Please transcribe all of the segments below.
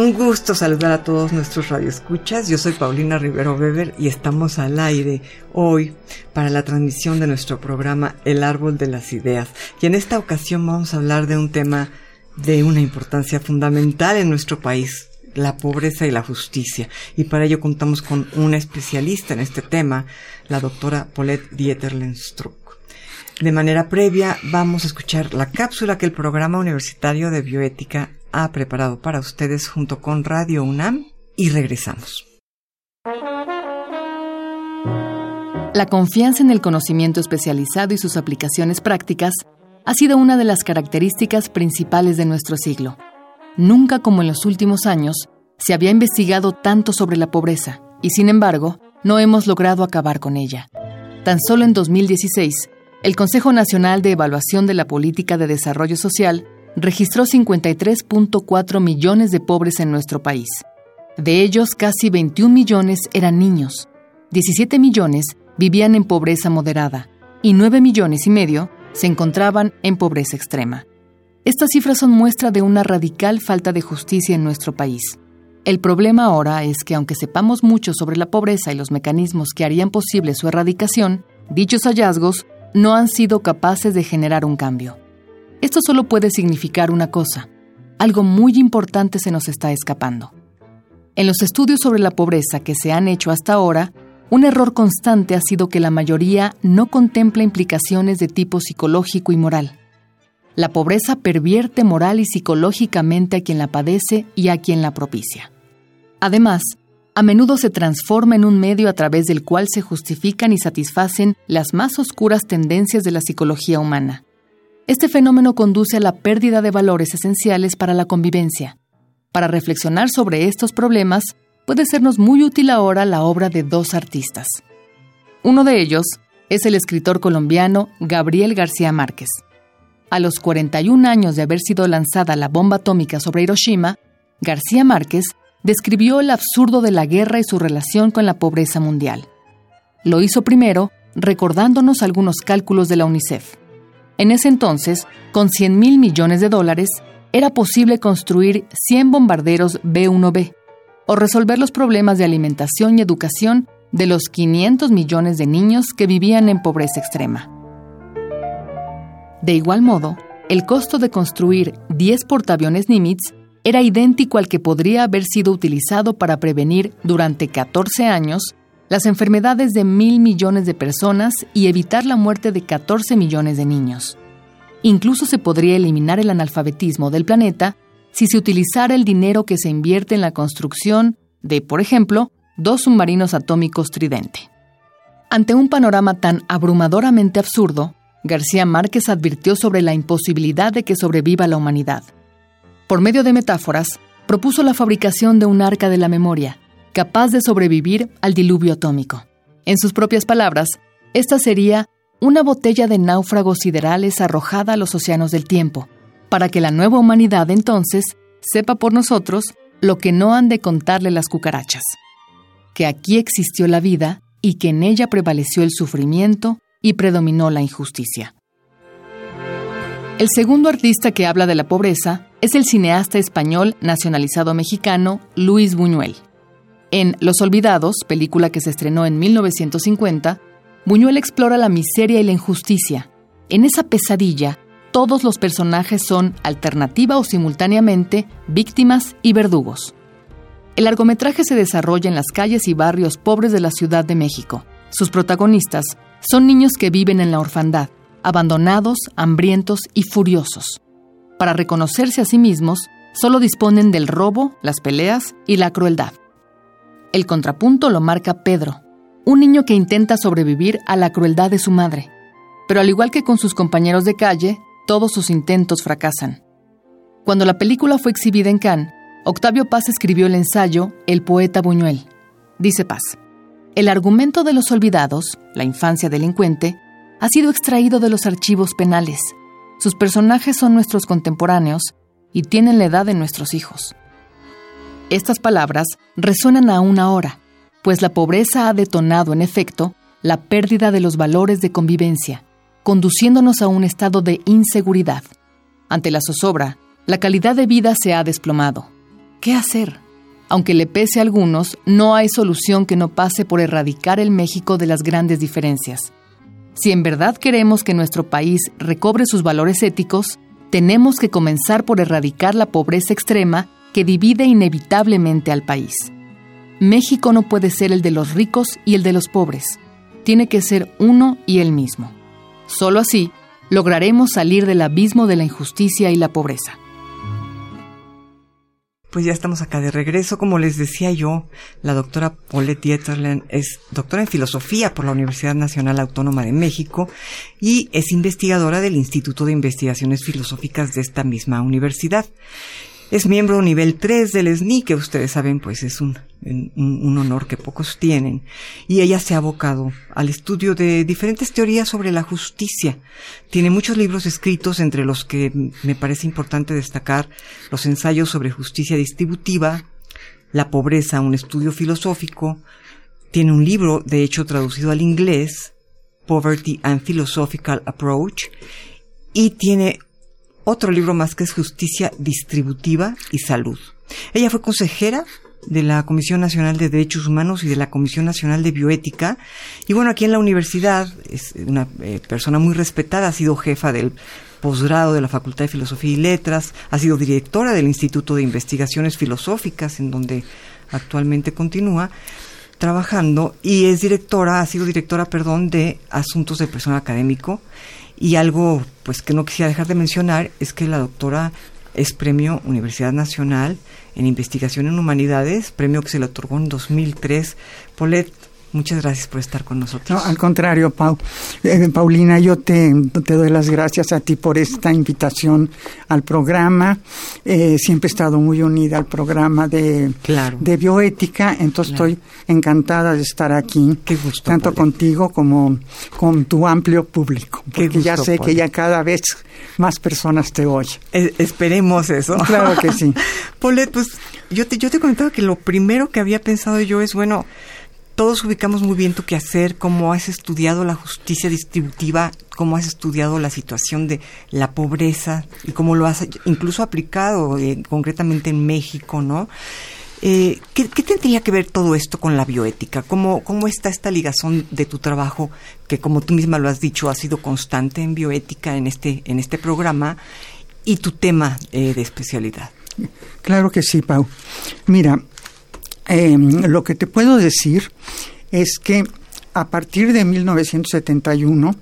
Un gusto saludar a todos nuestros radioescuchas. Yo soy Paulina Rivero Weber y estamos al aire hoy para la transmisión de nuestro programa El Árbol de las Ideas. Y en esta ocasión vamos a hablar de un tema de una importancia fundamental en nuestro país, la pobreza y la justicia. Y para ello contamos con una especialista en este tema, la doctora Paulette Dieterlenstruck. De manera previa, vamos a escuchar la cápsula que el Programa Universitario de Bioética ha preparado para ustedes junto con Radio UNAM y regresamos. La confianza en el conocimiento especializado y sus aplicaciones prácticas ha sido una de las características principales de nuestro siglo. Nunca como en los últimos años se había investigado tanto sobre la pobreza y sin embargo no hemos logrado acabar con ella. Tan solo en 2016, el Consejo Nacional de Evaluación de la Política de Desarrollo Social registró 53.4 millones de pobres en nuestro país. De ellos, casi 21 millones eran niños, 17 millones vivían en pobreza moderada y 9 millones y medio se encontraban en pobreza extrema. Estas cifras son muestra de una radical falta de justicia en nuestro país. El problema ahora es que aunque sepamos mucho sobre la pobreza y los mecanismos que harían posible su erradicación, dichos hallazgos no han sido capaces de generar un cambio. Esto solo puede significar una cosa. Algo muy importante se nos está escapando. En los estudios sobre la pobreza que se han hecho hasta ahora, un error constante ha sido que la mayoría no contempla implicaciones de tipo psicológico y moral. La pobreza pervierte moral y psicológicamente a quien la padece y a quien la propicia. Además, a menudo se transforma en un medio a través del cual se justifican y satisfacen las más oscuras tendencias de la psicología humana. Este fenómeno conduce a la pérdida de valores esenciales para la convivencia. Para reflexionar sobre estos problemas, puede sernos muy útil ahora la obra de dos artistas. Uno de ellos es el escritor colombiano Gabriel García Márquez. A los 41 años de haber sido lanzada la bomba atómica sobre Hiroshima, García Márquez describió el absurdo de la guerra y su relación con la pobreza mundial. Lo hizo primero recordándonos algunos cálculos de la UNICEF. En ese entonces, con 100 mil millones de dólares, era posible construir 100 bombarderos B-1B o resolver los problemas de alimentación y educación de los 500 millones de niños que vivían en pobreza extrema. De igual modo, el costo de construir 10 portaaviones Nimitz era idéntico al que podría haber sido utilizado para prevenir durante 14 años las enfermedades de mil millones de personas y evitar la muerte de 14 millones de niños. Incluso se podría eliminar el analfabetismo del planeta si se utilizara el dinero que se invierte en la construcción de, por ejemplo, dos submarinos atómicos Tridente. Ante un panorama tan abrumadoramente absurdo, García Márquez advirtió sobre la imposibilidad de que sobreviva la humanidad. Por medio de metáforas, propuso la fabricación de un arca de la memoria, capaz de sobrevivir al diluvio atómico. En sus propias palabras, esta sería una botella de náufragos siderales arrojada a los océanos del tiempo, para que la nueva humanidad entonces sepa por nosotros lo que no han de contarle las cucarachas, que aquí existió la vida y que en ella prevaleció el sufrimiento y predominó la injusticia. El segundo artista que habla de la pobreza es el cineasta español nacionalizado mexicano Luis Buñuel. En Los Olvidados, película que se estrenó en 1950, Buñuel explora la miseria y la injusticia. En esa pesadilla, todos los personajes son, alternativa o simultáneamente, víctimas y verdugos. El largometraje se desarrolla en las calles y barrios pobres de la Ciudad de México. Sus protagonistas son niños que viven en la orfandad, abandonados, hambrientos y furiosos. Para reconocerse a sí mismos, solo disponen del robo, las peleas y la crueldad. El contrapunto lo marca Pedro, un niño que intenta sobrevivir a la crueldad de su madre. pero al igual que con sus compañeros de calle, todos sus intentos fracasan. Cuando la película fue exhibida en Cannes, Octavio Paz escribió el ensayo El poeta Buñuel. Dice Paz, el argumento de los olvidados, la infancia delincuente, ha sido extraído de los archivos penales. Sus personajes son nuestros contemporáneos y tienen la edad de nuestros hijos. Estas palabras resuenan aún ahora, pues la pobreza ha detonado, en efecto, la pérdida de los valores de convivencia, conduciéndonos a un estado de inseguridad. Ante la zozobra, la calidad de vida se ha desplomado. ¿Qué hacer? Aunque le pese a algunos, no hay solución que no pase por erradicar el México de las grandes diferencias. Si en verdad queremos que nuestro país recobre sus valores éticos, tenemos que comenzar por erradicar la pobreza extrema que divide inevitablemente al país. México no puede ser el de los ricos y el de los pobres. Tiene que ser uno y el mismo. Solo así lograremos salir del abismo de la injusticia y la pobreza. Pues ya estamos acá de regreso. Como les decía yo, la doctora Paulette Dieterlen es doctora en filosofía por la Universidad Nacional Autónoma de México y es investigadora del Instituto de Investigaciones Filosóficas de esta misma universidad. Es miembro nivel 3 del SNI, que ustedes saben, pues es un, un, honor que pocos tienen. Y ella se ha abocado al estudio de diferentes teorías sobre la justicia. Tiene muchos libros escritos, entre los que me parece importante destacar los ensayos sobre justicia distributiva, la pobreza, un estudio filosófico. Tiene un libro, de hecho, traducido al inglés, Poverty and Philosophical Approach. Y tiene otro libro más que es Justicia Distributiva y Salud. Ella fue consejera de la Comisión Nacional de Derechos Humanos y de la Comisión Nacional de Bioética. Y bueno, aquí en la universidad es una eh, persona muy respetada, ha sido jefa del posgrado de la Facultad de Filosofía y Letras, ha sido directora del Instituto de Investigaciones Filosóficas, en donde actualmente continúa trabajando, y es directora, ha sido directora, perdón, de Asuntos de Personal Académico y algo pues que no quisiera dejar de mencionar es que la doctora es premio Universidad Nacional en Investigación en Humanidades, premio que se le otorgó en 2003. Polet, Muchas gracias por estar con nosotros. No, al contrario, eh, Paulina, yo te, te, doy las gracias a ti por esta invitación al programa. Eh, siempre he estado muy unida al programa de, de bioética, entonces estoy encantada de estar aquí, Qué gusto, tanto contigo como con tu amplio público, porque ya sé que ya cada vez más personas te oyen. esperemos eso. Claro que sí. Polet, pues yo te, yo te comentaba que lo primero que había pensado yo es, bueno, todos ubicamos muy bien tu quehacer, cómo has estudiado la justicia distributiva, cómo has estudiado la situación de la pobreza y cómo lo has incluso aplicado eh, concretamente en México, ¿no? Eh, ¿qué, tendría que ver todo esto con la bioética? ¿Cómo, ¿Cómo está esta ligazón de tu trabajo, que como tú misma lo has dicho, ha sido constante en bioética en este, en este programa, y tu tema eh, de especialidad? Claro que sí, Pau. Mira, Em, lo que te puedo decir es que a partir de 1971,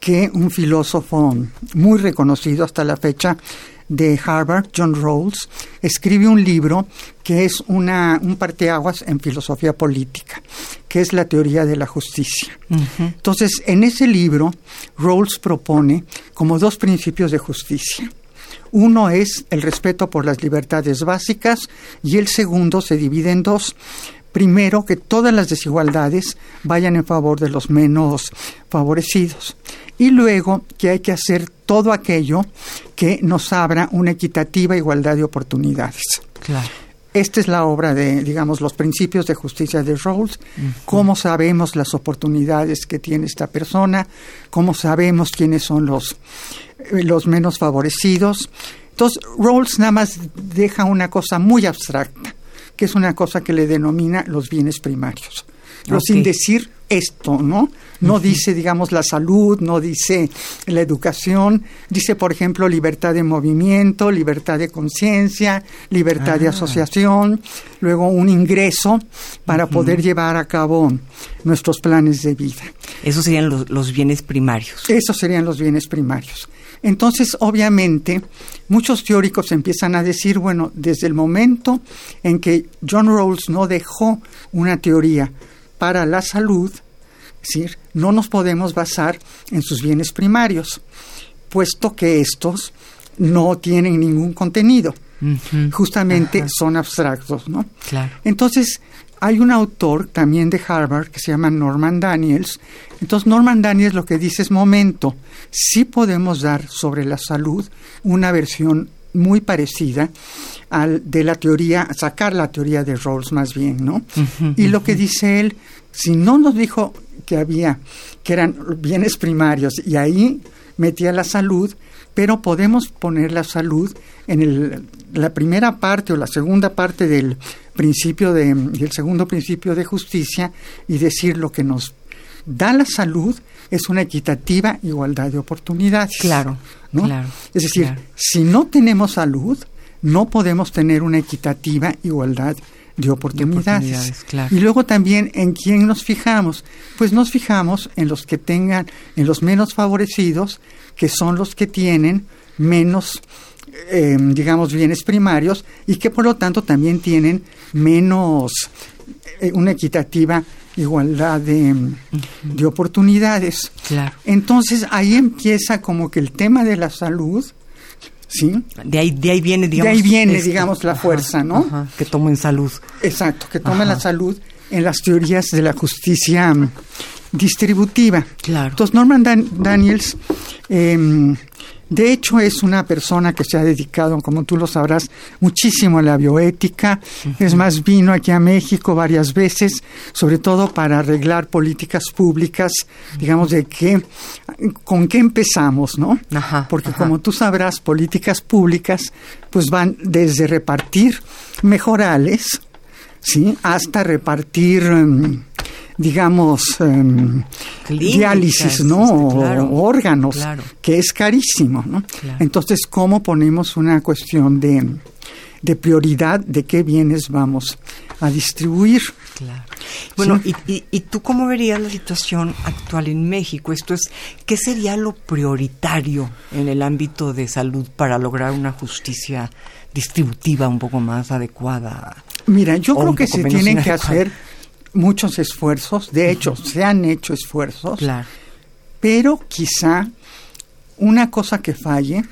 que un filósofo muy reconocido hasta la fecha de Harvard, John Rawls, escribe un libro que es una, un parteaguas en filosofía política, que es la teoría de la justicia. Entonces, en ese libro, Rawls propone como dos principios de justicia. Uno es el respeto por las libertades básicas y el segundo se divide en dos. Primero, que todas las desigualdades vayan en favor de los menos favorecidos. Y luego, que hay que hacer todo aquello que nos abra una equitativa igualdad de oportunidades. Claro. Esta es la obra de, digamos, los principios de justicia de Rawls. Cómo sabemos las oportunidades que tiene esta persona, cómo sabemos quiénes son los, eh, los menos favorecidos. Entonces, Rawls nada más deja una cosa muy abstracta, que es una cosa que le denomina los bienes primarios. Pero sin decir esto, ¿no? No dice, digamos, la salud, no dice la educación, dice, por ejemplo, libertad de movimiento, libertad de conciencia, libertad de ah. asociación, luego un ingreso para poder llevar a cabo nuestros planes de vida. Esos serían los, los bienes primarios. Esos serían los bienes primarios. Entonces, obviamente, muchos teóricos empiezan a decir, bueno, desde el momento en que John Rawls no dejó una teoría para la salud, ¿sí? no nos podemos basar en sus bienes primarios, puesto que estos no tienen ningún contenido. Justamente son abstractos, ¿no? Claro. Entonces, hay un autor también de Harvard que se llama Norman Daniels. Entonces, Norman Daniels lo que dice es, momento, sí podemos dar sobre la salud una versión muy parecida al de la teoría, sacar la teoría de Rawls más bien, ¿no? y lo que dice él, si no nos dijo que había, que eran bienes primarios, y ahí metía la salud, pero podemos poner la salud en el, la primera parte o la segunda parte del principio de, del segundo principio de justicia y decir lo que nos da la salud es una equitativa igualdad de oportunidades. Claro, ¿no? claro. Es decir, si no tenemos salud, no podemos tener una equitativa igualdad de oportunidades. claro. Y luego también en quién nos fijamos. Pues nos fijamos en los que tengan, en los menos favorecidos, que son los que tienen menos, eh, digamos, bienes primarios y que por lo tanto también tienen menos, eh, una equitativa igualdad de, de oportunidades. Claro. Entonces ahí empieza como que el tema de la salud, ¿sí? De ahí, de ahí viene, digamos. de ahí viene, digamos, la Ajá, fuerza, ¿no? ajá, que tomo en salud. Exacto, que toma Ajá. la salud en las teorías de la justicia distributiva. Claro. Entonces, Norman Dan- Daniels, eh, de hecho, es una persona que se ha dedicado, como tú lo sabrás, muchísimo a la bioética. Es más, vino aquí a México varias veces, sobre todo para arreglar políticas públicas, digamos, de qué, con qué empezamos, ¿no? Ajá, Porque ajá. como tú sabrás, políticas públicas, pues van desde repartir mejorales, ¿sí? Hasta repartir, em, digamos, em, Clínicas, diálisis, ¿no? este, O- claro, o órganos, claro. que es carísimo, ¿no? Claro. Entonces, ¿cómo ponemos una cuestión de, de prioridad de qué bienes vamos a distribuir? Claro. Bueno, Sí. y, y, ¿y tú cómo verías la situación actual en México? Esto es, ¿qué sería lo prioritario en el ámbito de salud para lograr una justicia distributiva un poco más adecuada? Mira, yo creo que se tienen que hacer muchos esfuerzos, de hecho, se han hecho esfuerzos, Claro. pero quizá una cosa que falle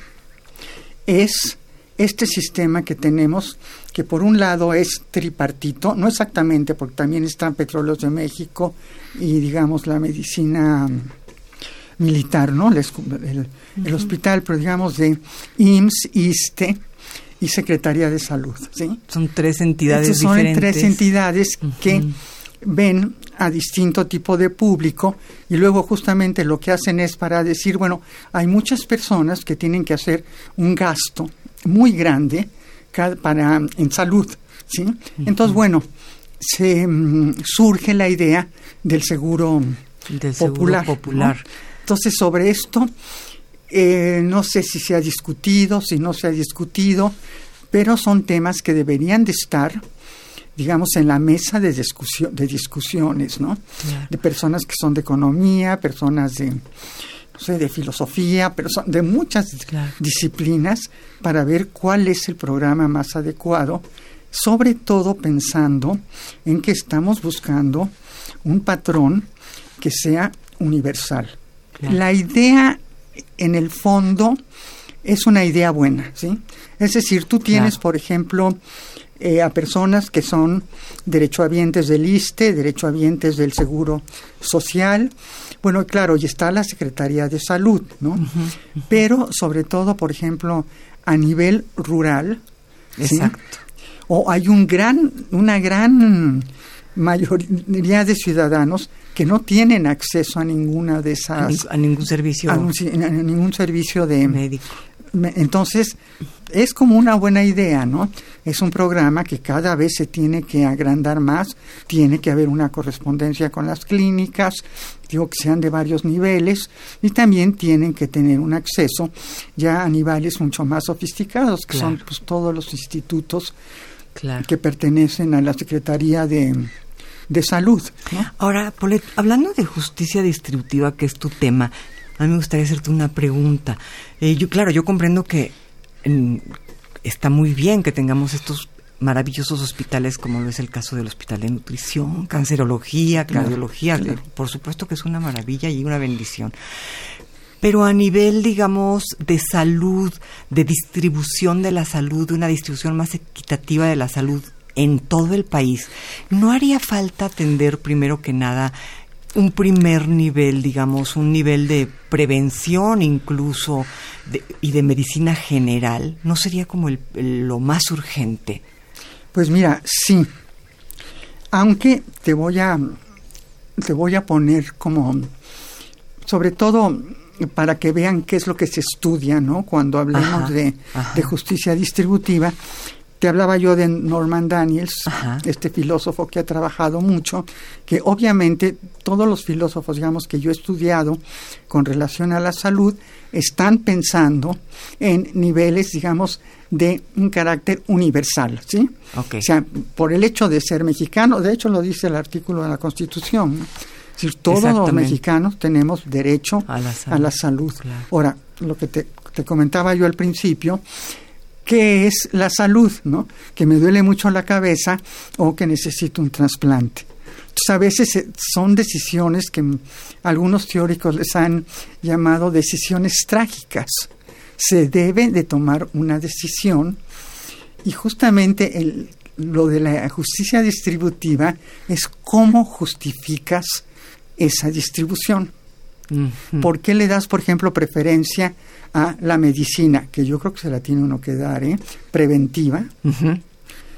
es este sistema que tenemos, que por un lado es tripartito, no exactamente, porque también están Petróleos de México y digamos la medicina militar, ¿no? El, el- el hospital, pero digamos de IMSS, ISTE y Secretaría de Salud, ¿sí? Son tres entidades Estas son diferentes. tres entidades que. Ven a distinto tipo de público y luego justamente lo que hacen es para decir, bueno, hay muchas personas que tienen que hacer un gasto muy grande para en salud, ¿sí? Entonces, bueno, se mm, surge la idea del seguro Del seguro popular. popular. ¿no? Entonces, sobre esto, eh, no sé si se ha discutido, si no se ha discutido, pero son temas que deberían de estar, digamos, en la mesa de, discusión, de discusiones, ¿no? Claro. De personas que son de economía, personas de, no sé, de filosofía, pero son de muchas Claro. disciplinas para ver cuál es el programa más adecuado, sobre todo pensando en que estamos buscando un patrón que sea universal. Claro. La idea, en el fondo, es una idea buena, ¿sí? Es decir, tú tienes, por ejemplo, eh, a personas que son derechohabientes del ISTE, derechohabientes del Seguro Social. Bueno, claro, y está la Secretaría de Salud, ¿no? Pero sobre todo, por ejemplo, a nivel rural, ¿sí? Exacto. o hay un gran, una gran mayoría de ciudadanos que no tienen acceso a ninguna de esas a ningún servicio a, un- a ningún servicio de médico. Me- entonces es como una buena idea, ¿no? Es un programa que cada vez se tiene que agrandar más, tiene que haber una correspondencia con las clínicas, digo que sean de varios niveles y también tienen que tener un acceso ya a niveles mucho más sofisticados, que son pues, todos los institutos Claro. que pertenecen a la Secretaría de, de Salud. ¿no? Ahora, hablando de justicia distributiva, que es tu tema, a mí me gustaría hacerte una pregunta. Eh, yo, claro, yo comprendo que mm, está muy bien que tengamos estos maravillosos hospitales como es el caso del Hospital de Nutrición, Cancerología, Cardiología, por supuesto que es una maravilla y una bendición. Pero a nivel, digamos, de salud, de distribución de la salud, de una distribución más equitativa de la salud en todo el país, ¿no haría falta atender primero que nada un primer nivel, digamos, un nivel de prevención incluso y de medicina general? ¿No sería como lo más urgente? Pues mira, sí. Aunque te voy a te voy a poner como sobre todo para que vean qué es lo que se estudia, ¿no? Cuando hablamos de, de, justicia distributiva, te hablaba yo de Norman Daniels, este filósofo que ha trabajado mucho, que obviamente todos los filósofos, digamos, que yo he estudiado con relación a la salud, están pensando en niveles, digamos, de un carácter universal, ¿sí? O sea, por el hecho de ser mexicano, de hecho lo dice el artículo de la Constitución, Es decir, todos los mexicanos tenemos derecho a la salud. Ahora, lo que te, te comentaba yo al principio, qué es la salud, ¿no? Que me duele mucho la cabeza o que necesito un trasplante. Entonces, a veces eh, son decisiones que algunos teóricos les han llamado decisiones trágicas. Se debe de tomar una decisión y justamente el, lo de la justicia distributiva es cómo justificas esa distribución. ¿Por qué le das, por ejemplo, preferencia a la medicina, que yo creo que se la tiene uno que dar, ¿eh? preventiva?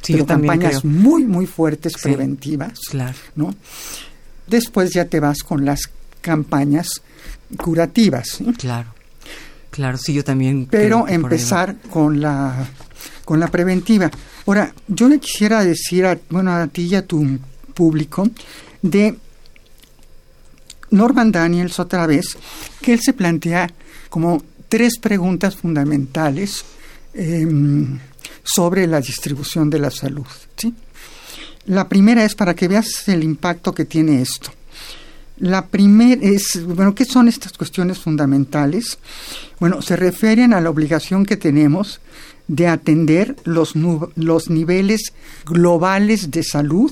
pero campañas muy, muy fuertes preventivas. Claro. ¿no? Después ya te vas con las campañas curativas. Claro. Claro, sí, yo también. Pero empezar con la, con la preventiva. Ahora, yo le quisiera decir, a, bueno, a ti y a tu público, de Norman Daniels otra vez, que él se plantea como tres preguntas fundamentales em, sobre la distribución de la salud. ¿sí? La primera es para que veas el impacto que tiene esto. La primera es, bueno, ¿qué son estas cuestiones fundamentales? Bueno, se refieren a la obligación que tenemos de atender los, los niveles globales de salud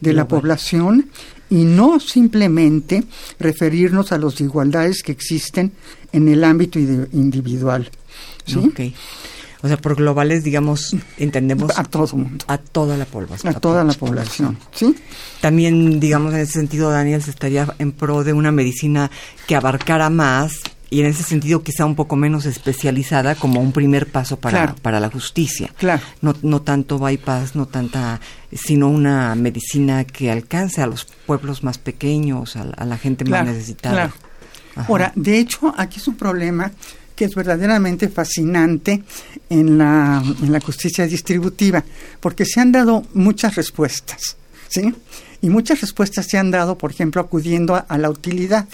de la población y no simplemente referirnos a las desigualdades que existen en el ámbito individual. ¿sí? O sea, por globales, digamos, entendemos... A todo el mundo. A toda la población. A, toda la población, ¿sí? También, digamos, en ese sentido, Daniel, se estaría en pro de una medicina que abarcara más y en ese sentido quizá un poco menos especializada como un primer paso para, para la justicia. Claro. No, no tanto bypass, no tanta, sino una medicina que alcance a los pueblos más pequeños, a, la gente más necesitada. Ahora, de hecho, aquí es un problema que es verdaderamente fascinante en la, en la justicia distributiva, porque se han dado muchas respuestas, ¿sí? Y muchas respuestas se han dado, por ejemplo, acudiendo a la utilidad.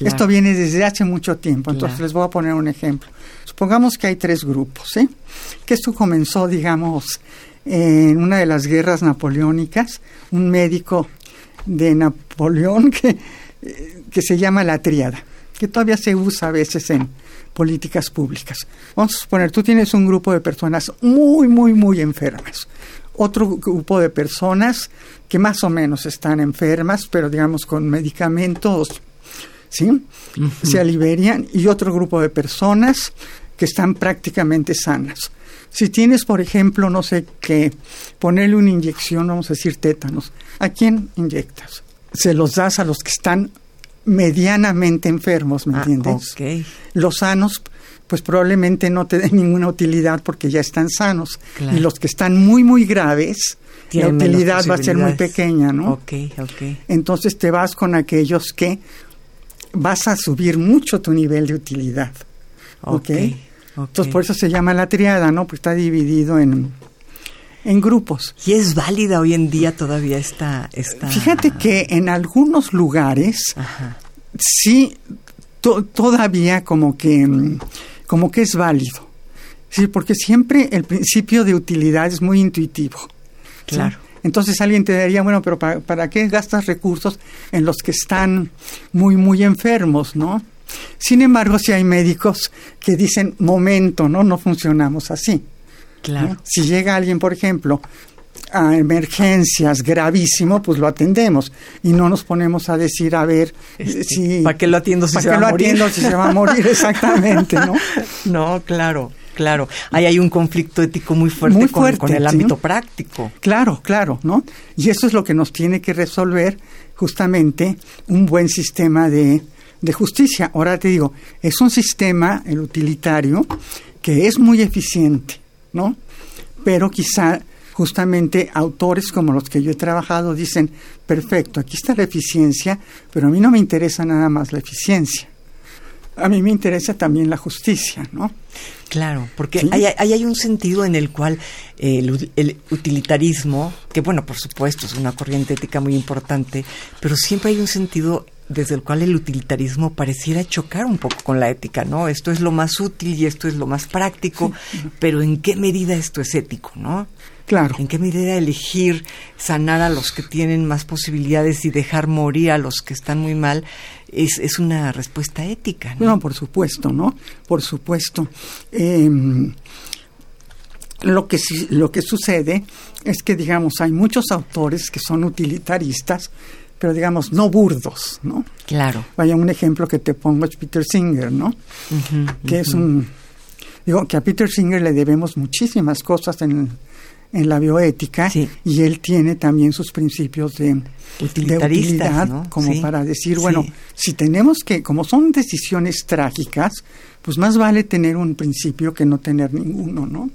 Esto viene desde hace mucho tiempo, entonces les voy a poner un ejemplo. Supongamos que hay tres grupos, ¿eh? que esto comenzó, digamos, en una de las guerras napoleónicas, un médico de Napoleón que, eh, que se llama la triada, que todavía se usa a veces en políticas públicas. Vamos a suponer, tú tienes un grupo de personas muy, muy, muy enfermas, otro grupo de personas que más o menos están enfermas, pero digamos con medicamentos ¿sí? Se alivian y otro grupo de personas que están prácticamente sanas. Si tienes, por ejemplo, no sé qué, ponerle una inyección, vamos a decir tétanos, ¿a quién inyectas? Se los das a los que están medianamente enfermos, ¿me ah, entiendes? Los sanos, pues probablemente no te den ninguna utilidad porque ya están sanos. Y los que están muy, muy graves, la utilidad va a ser muy pequeña, ¿no? Entonces te vas con aquellos que vas a subir mucho tu nivel de utilidad. ¿Ok? Entonces por eso se llama la triada, ¿no? Porque está dividido en, en grupos. ¿Y es válida hoy en día todavía esta... esta... Fíjate que en algunos lugares sí todavía como que, como que es válido. Sí, porque siempre el principio de utilidad es muy intuitivo. Claro. Entonces alguien te diría, bueno, pero ¿para, qué gastas recursos en los que están muy, muy enfermos, no? Sin embargo, si hay médicos que dicen, momento, ¿no? No funcionamos así. Claro. Si llega alguien, por ejemplo, a emergencias gravísimo, pues lo atendemos y no nos ponemos a decir, a ver, Este, si... ¿Para qué lo atiendo si ¿para se qué va a morir? atiendo si se va a morir? Exactamente, ¿no? No, claro, claro. Ahí hay un conflicto ético muy fuerte, Muy con- el ¿sí? ámbito práctico. Claro, claro, ¿no? Y eso es lo que nos tiene que resolver justamente un buen sistema de, de justicia. Ahora te digo, es un sistema, el utilitario, que es muy eficiente, ¿no? Pero quizá justamente autores como los que yo he trabajado dicen, perfecto, aquí está la eficiencia, pero a mí no me interesa nada más la eficiencia. A mí me interesa también la justicia, ¿no? Claro, porque Sí. ahí, ahí hay un sentido en el cual eh, el, el utilitarismo, que bueno, por supuesto, es una corriente ética muy importante, pero siempre hay un sentido desde el cual el utilitarismo pareciera chocar un poco con la ética, ¿no? Esto es lo más útil y esto es lo más práctico, pero ¿en qué medida esto es ético, no? Claro. ¿En qué medida elegir sanar a los que tienen más posibilidades y dejar morir a los que están muy mal es, es una respuesta ética, ¿no? No, por supuesto, ¿no? Por supuesto. Eh, lo, que, lo que sucede es que, digamos, hay muchos autores que son utilitaristas, pero, digamos, no burdos, ¿no? Claro. Vaya, un ejemplo que te pongo es Peter Singer, ¿no? Que es un... Digo, que a Peter Singer le debemos muchísimas cosas en, en la bioética Sí. y él tiene también sus principios de, utilidad, ¿no? como Sí. para decir, Sí. bueno, si tenemos que, como son decisiones trágicas, pues más vale tener un principio que no tener ninguno, ¿no?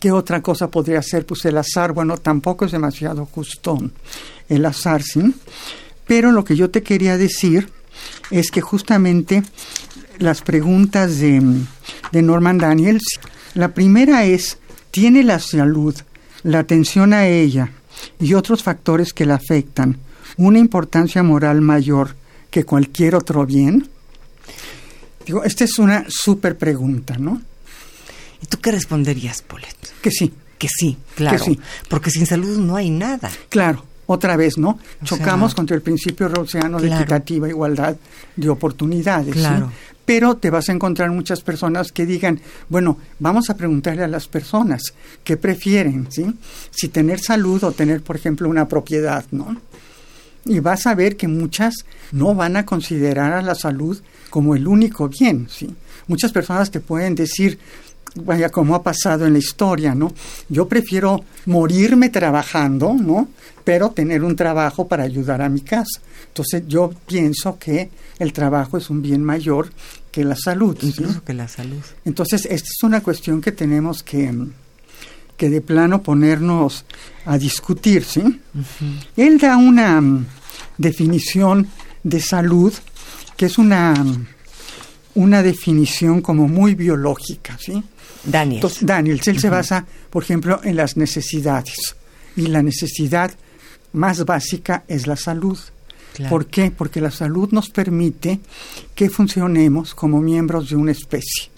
¿Qué otra cosa podría ser? Pues el azar, bueno, tampoco es demasiado justo el azar, ¿sí? Pero lo que yo te quería decir es que justamente las preguntas de, de Norman Daniels, la primera es, ¿tiene la salud, la atención a ella y otros factores que la afectan una importancia moral mayor que cualquier otro bien? Digo, esta es una súper pregunta, ¿no? ¿Y tú qué responderías, Paulette? Que sí, Que sí, claro. sí. Porque sin salud no hay nada. claro, otra vez, ¿no? O Chocamos sea, contra el principio de claro. equitativa igualdad de oportunidades. ¿sí? Pero te vas a encontrar muchas personas que digan, bueno, vamos a preguntarle a las personas qué prefieren, ¿sí? Si tener salud o tener, por ejemplo, una propiedad, ¿no? Y vas a ver que muchas no van a considerar a la salud como el único bien, ¿sí? Muchas personas te pueden decir, vaya, como ha pasado en la historia, ¿no? Yo prefiero morirme trabajando, ¿no? Pero tener un trabajo para ayudar a mi casa. Entonces yo pienso que el trabajo es un bien mayor que la salud. ¿sí? Incluso que la salud. Entonces, esta es una cuestión que tenemos que, que de plano ponernos a discutir, ¿sí? Él da una mm, definición de salud que es una, mm, una definición como muy biológica, ¿sí? Daniel. Entonces, Daniels, él se basa, por ejemplo, en las necesidades. Y la necesidad más básica es la salud. Claro. ¿Por qué? Porque la salud nos permite que funcionemos como miembros de una especie,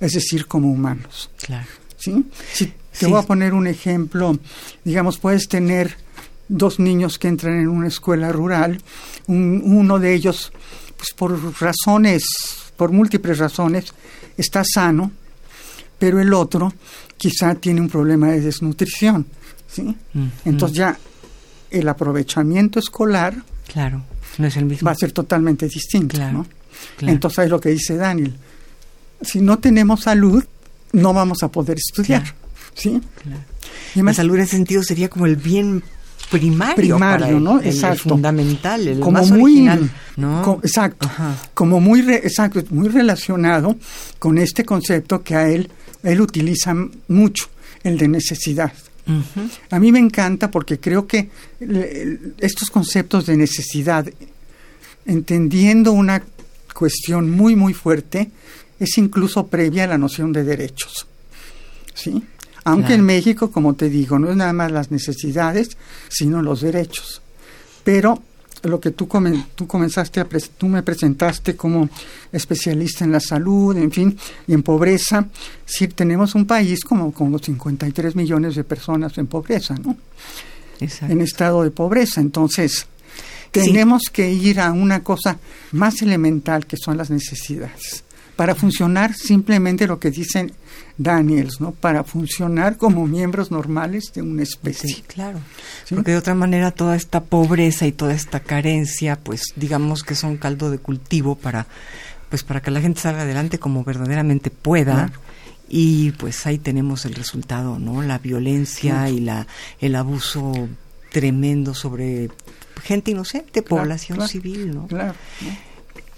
es decir, como humanos. Claro. ¿sí? Si te Sí. voy a poner un ejemplo, digamos, puedes tener dos niños que entran en una escuela rural, un- uno de ellos, pues por razones, por múltiples razones, está sano, pero el otro quizá tiene un problema de desnutrición, ¿sí? Ujú. Entonces ya el aprovechamiento escolar Claro. No es el mismo. va a ser totalmente distinto, Claro, ¿no? claro. Entonces es lo que dice Daniel. Si no tenemos salud, no vamos a poder estudiar, Claro. ¿sí? Y La salud en ese sentido sería como el bien primario. Primario, para ¿no? el- el Exacto. fundamental, el como más muy original. ¿no? co- exacto, Ajá. como muy re- exacto, muy relacionado con este concepto que a él él utiliza mucho, el de necesidad. A mí me encanta porque creo que estos conceptos de necesidad, entendiendo una cuestión muy, muy fuerte, es incluso previa a la noción de derechos. ¿Sí? Aunque Claro. en México, como te digo, no es nada más las necesidades, sino los derechos. Pero lo que tú, comen- tú comenzaste a pres- tú me presentaste como especialista en la salud, en fin, y en pobreza, sí tenemos un país como con los 53 millones de personas en pobreza, ¿no? Exacto. En estado de pobreza. Entonces, tenemos que ir a una cosa más elemental que son las necesidades. para funcionar simplemente lo que dicen Daniels, ¿no? Para funcionar como miembros normales de una especie. Sí, claro. Porque de otra manera toda esta pobreza y toda esta carencia, pues digamos que son caldo de cultivo para pues para que la gente salga adelante como verdaderamente pueda. Y pues ahí tenemos el resultado, ¿no? La violencia y la el abuso tremendo sobre gente inocente, población civil, ¿no? Claro.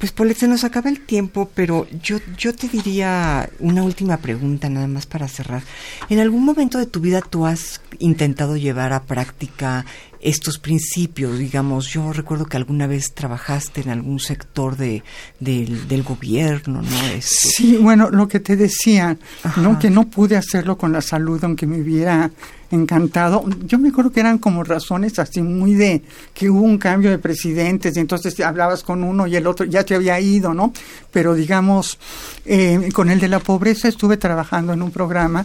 Pues Paulette, se nos acaba el tiempo, pero yo, yo te diría una última pregunta nada más para cerrar. ¿En algún momento de tu vida tú has intentado llevar a práctica estos principios? Digamos, yo recuerdo que alguna vez trabajaste en algún sector de, del gobierno, ¿no? Este, sí, bueno, lo que te decía, ¿no? Que no pude hacerlo con la salud, aunque me hubiera encantado. Yo me acuerdo que eran como razones así muy de que hubo un cambio de presidentes y entonces hablabas con uno y el otro ya te había ido, ¿no? Pero digamos, eh, con el de la pobreza estuve trabajando en un programa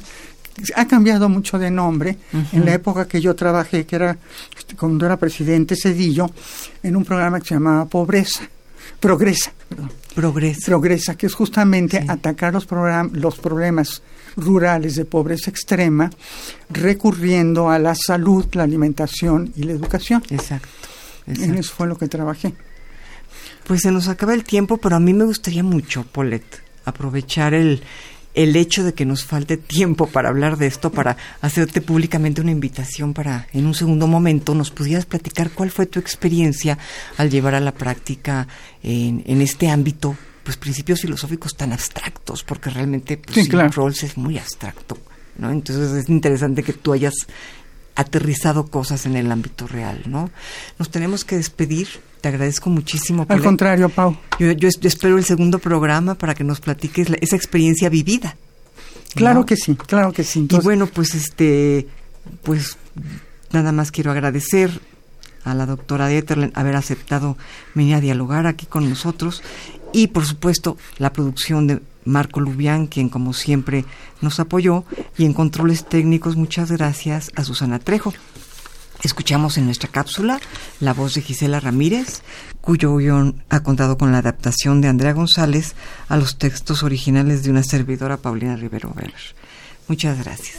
ha cambiado mucho de nombre. En la época que yo trabajé, que era este, cuando era presidente Cedillo, en un programa que se llamaba Pobreza. Progresa, perdón. Progresa. Progresa, que es justamente atacar los, los problemas rurales de pobreza extrema, recurriendo a la salud, la alimentación y la educación. Exacto. En eso fue lo que trabajé. Pues se nos acaba el tiempo, pero a mí me gustaría mucho, Polet, aprovechar el, el hecho de que nos falte tiempo para hablar de esto, para hacerte públicamente una invitación para, en un segundo momento, nos pudieras platicar cuál fue tu experiencia al llevar a la práctica en, en este ámbito pues principios filosóficos tan abstractos, porque realmente pues, Rawls es muy abstracto, ¿no? Entonces es interesante que tú hayas aterrizado cosas en el ámbito real, ¿no? Nos tenemos que despedir. Te agradezco muchísimo. Al contrario, Pau. Yo, yo, espero el segundo programa para que nos platiques esa experiencia vivida. Claro que sí, claro que sí. Y bueno, pues este, pues nada más quiero agradecer a la doctora Dieterlen haber aceptado venir a dialogar aquí con nosotros y por supuesto la producción de Marco Lubián, quien como siempre nos apoyó, y en controles técnicos muchas gracias a Susana Trejo. Escuchamos en nuestra cápsula la voz de Gisela Ramírez, cuyo guion ha contado con la adaptación de Andrea González a los textos originales de una servidora Paulina Rivero Veller. Muchas gracias.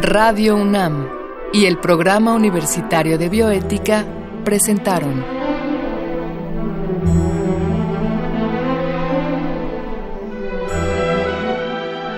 Radio UNAM y el Programa Universitario de Bioética presentaron